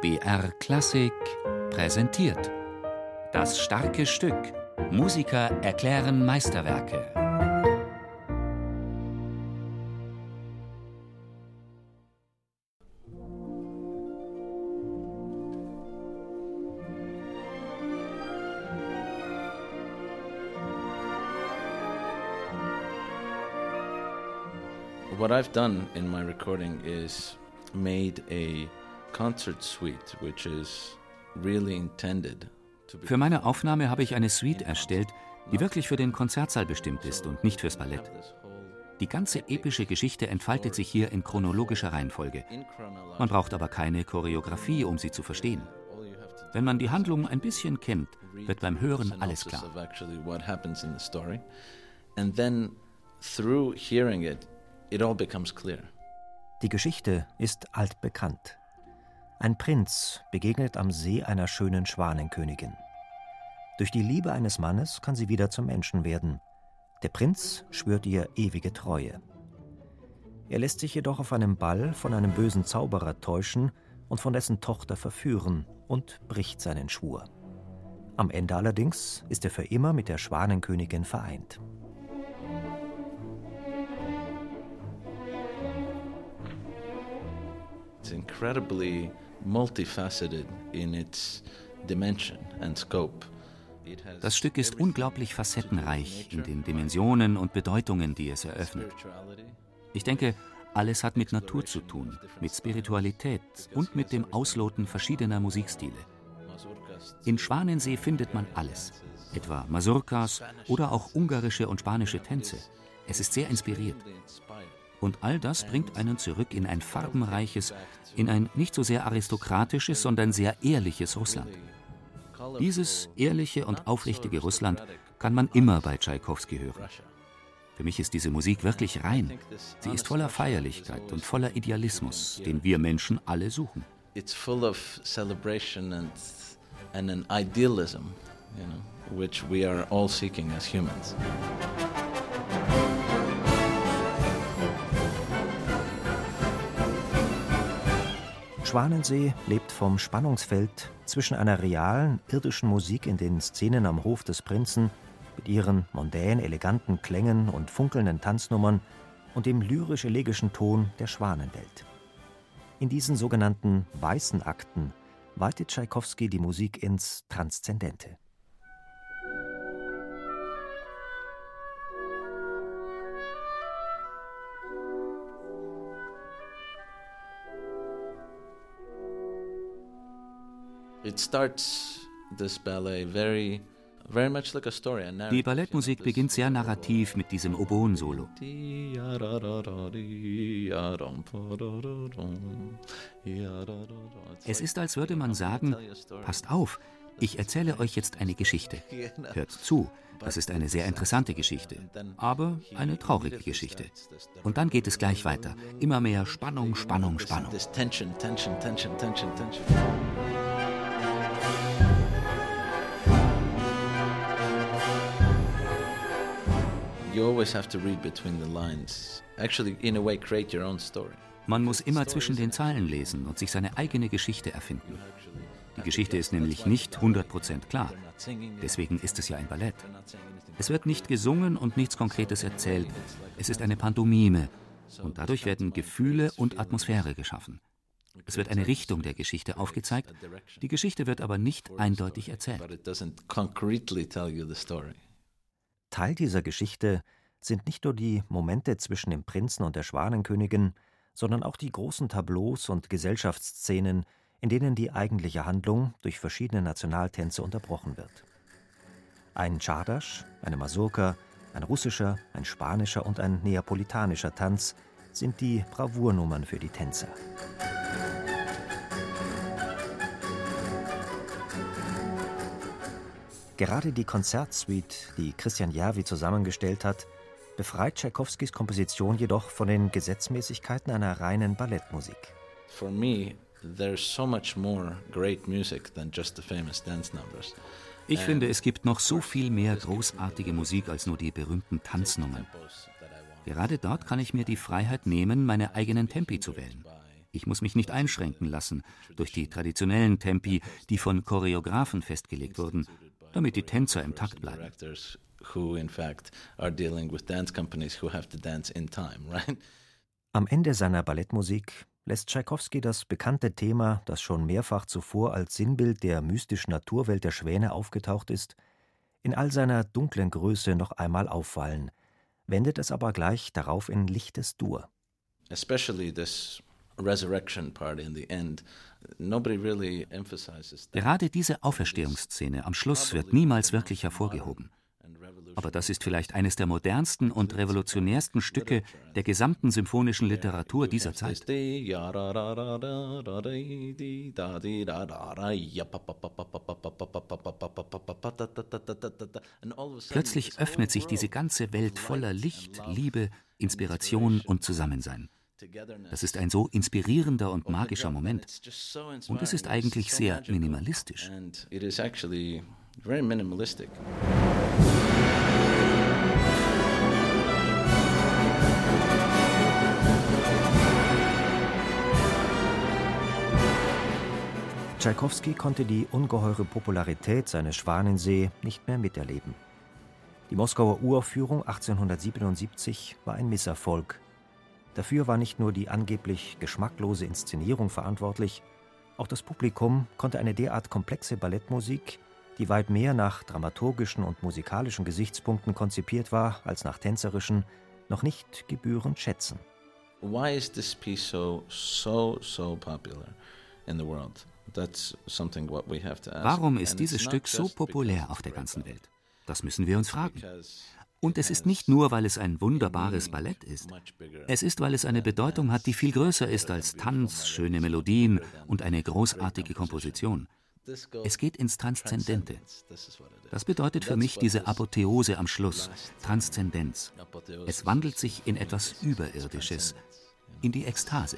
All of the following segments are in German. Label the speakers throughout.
Speaker 1: BR Klassik präsentiert. Das starke Stück. Musiker erklären Meisterwerke.
Speaker 2: What I've done in my recording is made a concert suite which is really intended
Speaker 1: Für meine Aufnahme habe ich eine Suite erstellt, die wirklich für den Konzertsaal bestimmt ist und nicht fürs Ballett. Die ganze epische Geschichte entfaltet sich hier in chronologischer Reihenfolge. Man braucht aber keine Choreografie, um sie zu verstehen. Wenn man die Handlung ein bisschen kennt, wird beim Hören alles klar.
Speaker 2: And then through hearing it, it all becomes clear.
Speaker 3: Die Geschichte ist altbekannt. Ein Prinz begegnet am See einer schönen Schwanenkönigin. Durch die Liebe eines Mannes kann sie wieder zum Menschen werden. Der Prinz schwört ihr ewige Treue. Er lässt sich jedoch auf einem Ball von einem bösen Zauberer täuschen und von dessen Tochter verführen und bricht seinen Schwur. Am Ende allerdings ist er für immer mit der Schwanenkönigin vereint.
Speaker 2: It's incredibly multifaceted in its dimension and scope.
Speaker 1: Das Stück ist unglaublich facettenreich in den Dimensionen und Bedeutungen, die es eröffnet. Ich denke, alles hat mit Natur zu tun, mit Spiritualität und mit dem Ausloten verschiedener Musikstile. In Schwanensee findet man alles, etwa Mazurkas oder auch ungarische und spanische Tänze. Es ist sehr inspiriert. Und all das bringt einen zurück in ein farbenreiches, in ein nicht so sehr aristokratisches, sondern sehr ehrliches Russland. Dieses ehrliche und aufrichtige Russland kann man immer bei Tschaikowski hören. Für mich ist diese Musik wirklich rein. Sie ist voller Feierlichkeit und voller Idealismus, den wir Menschen alle suchen.
Speaker 2: It's full of celebration and, and an idealism, you know, which we are all seeking as humans.
Speaker 3: Schwanensee lebt vom Spannungsfeld zwischen einer realen, irdischen Musik in den Szenen am Hof des Prinzen mit ihren mondän eleganten Klängen und funkelnden Tanznummern und dem lyrisch-elegischen Ton der Schwanenwelt. In diesen sogenannten weißen Akten weitet Tschaikowski die Musik ins Transzendente.
Speaker 1: Die Ballettmusik beginnt sehr narrativ mit diesem Oboen-Solo. Es ist, als würde man sagen, passt auf, ich erzähle euch jetzt eine Geschichte. Hört zu, das ist eine sehr interessante Geschichte, aber eine traurige Geschichte. Und dann geht es gleich weiter. Immer mehr Spannung, Spannung, Spannung.
Speaker 2: You always have to read between the lines. Actually, in a way, create your own story.
Speaker 1: Man muss immer zwischen den Zeilen lesen und sich seine eigene Geschichte erfinden. Die Geschichte ist nämlich nicht 100% klar. Deswegen ist es ja ein Ballett. Es wird nicht gesungen und nichts Konkretes erzählt. Es ist eine Pantomime. Und dadurch werden Gefühle und Atmosphäre geschaffen. Es wird eine Richtung der Geschichte aufgezeigt. Die Geschichte wird aber nicht eindeutig erzählt.
Speaker 3: Teil dieser Geschichte sind nicht nur die Momente zwischen dem Prinzen und der Schwanenkönigin, sondern auch die großen Tableaus und Gesellschaftsszenen, in denen die eigentliche Handlung durch verschiedene Nationaltänze unterbrochen wird. Ein Czardasch, eine Masurka, ein russischer, ein spanischer und ein neapolitanischer Tanz sind die Bravournummern für die Tänzer. Gerade die Konzertsuite, die Christian Järvi zusammengestellt hat, befreit Tschaikowskis Komposition jedoch von den Gesetzmäßigkeiten einer reinen Ballettmusik.
Speaker 2: For me, there's so much more great music than just the famous dance numbers.
Speaker 1: Ich finde, es gibt noch so viel mehr großartige Musik als nur die berühmten Tanznummern. Gerade dort kann ich mir die Freiheit nehmen, meine eigenen Tempi zu wählen.
Speaker 2: Ich muss mich nicht einschränken lassen durch die traditionellen Tempi, die von Choreografen festgelegt wurden, damit die Tänzer im Takt bleiben.
Speaker 3: Am Ende seiner Ballettmusik lässt Tschaikowski das bekannte Thema, das schon mehrfach zuvor als Sinnbild der mystischen Naturwelt der Schwäne aufgetaucht ist, in all seiner dunklen Größe noch einmal auffallen, wendet es aber gleich darauf in lichtes Dur.
Speaker 2: Gerade diese Auferstehungsszene am Schluss wird niemals wirklich hervorgehoben. Aber das ist vielleicht eines der modernsten und revolutionärsten Stücke der gesamten symphonischen Literatur dieser Zeit. Plötzlich öffnet sich diese ganze Welt voller Licht, Liebe, Inspiration und Zusammensein. Das ist ein so inspirierender und magischer Moment. Und es ist eigentlich sehr minimalistisch.
Speaker 3: Tschaikowski konnte die ungeheure Popularität seines Schwanensee nicht mehr miterleben. Die Moskauer Uraufführung 1877 war ein Misserfolg. Dafür war nicht nur die angeblich geschmacklose Inszenierung verantwortlich, auch das Publikum konnte eine derart komplexe Ballettmusik, die weit mehr nach dramaturgischen und musikalischen Gesichtspunkten konzipiert war als nach tänzerischen, noch nicht gebührend schätzen. Why is this piece so so so popular in the world?
Speaker 2: Warum ist dieses Stück so populär auf der ganzen Welt? Das müssen wir uns fragen. Und es ist nicht nur, weil es ein wunderbares Ballett ist. Es ist, weil es eine Bedeutung hat, die viel größer ist als Tanz, schöne Melodien und eine großartige Komposition. Es geht ins Transzendente. Das bedeutet für mich diese Apotheose am Schluss, Transzendenz. Es wandelt sich in etwas Überirdisches, in die Ekstase.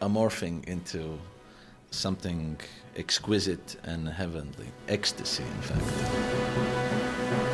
Speaker 2: Amorphing into something exquisite and heavenly, ecstasy, in fact.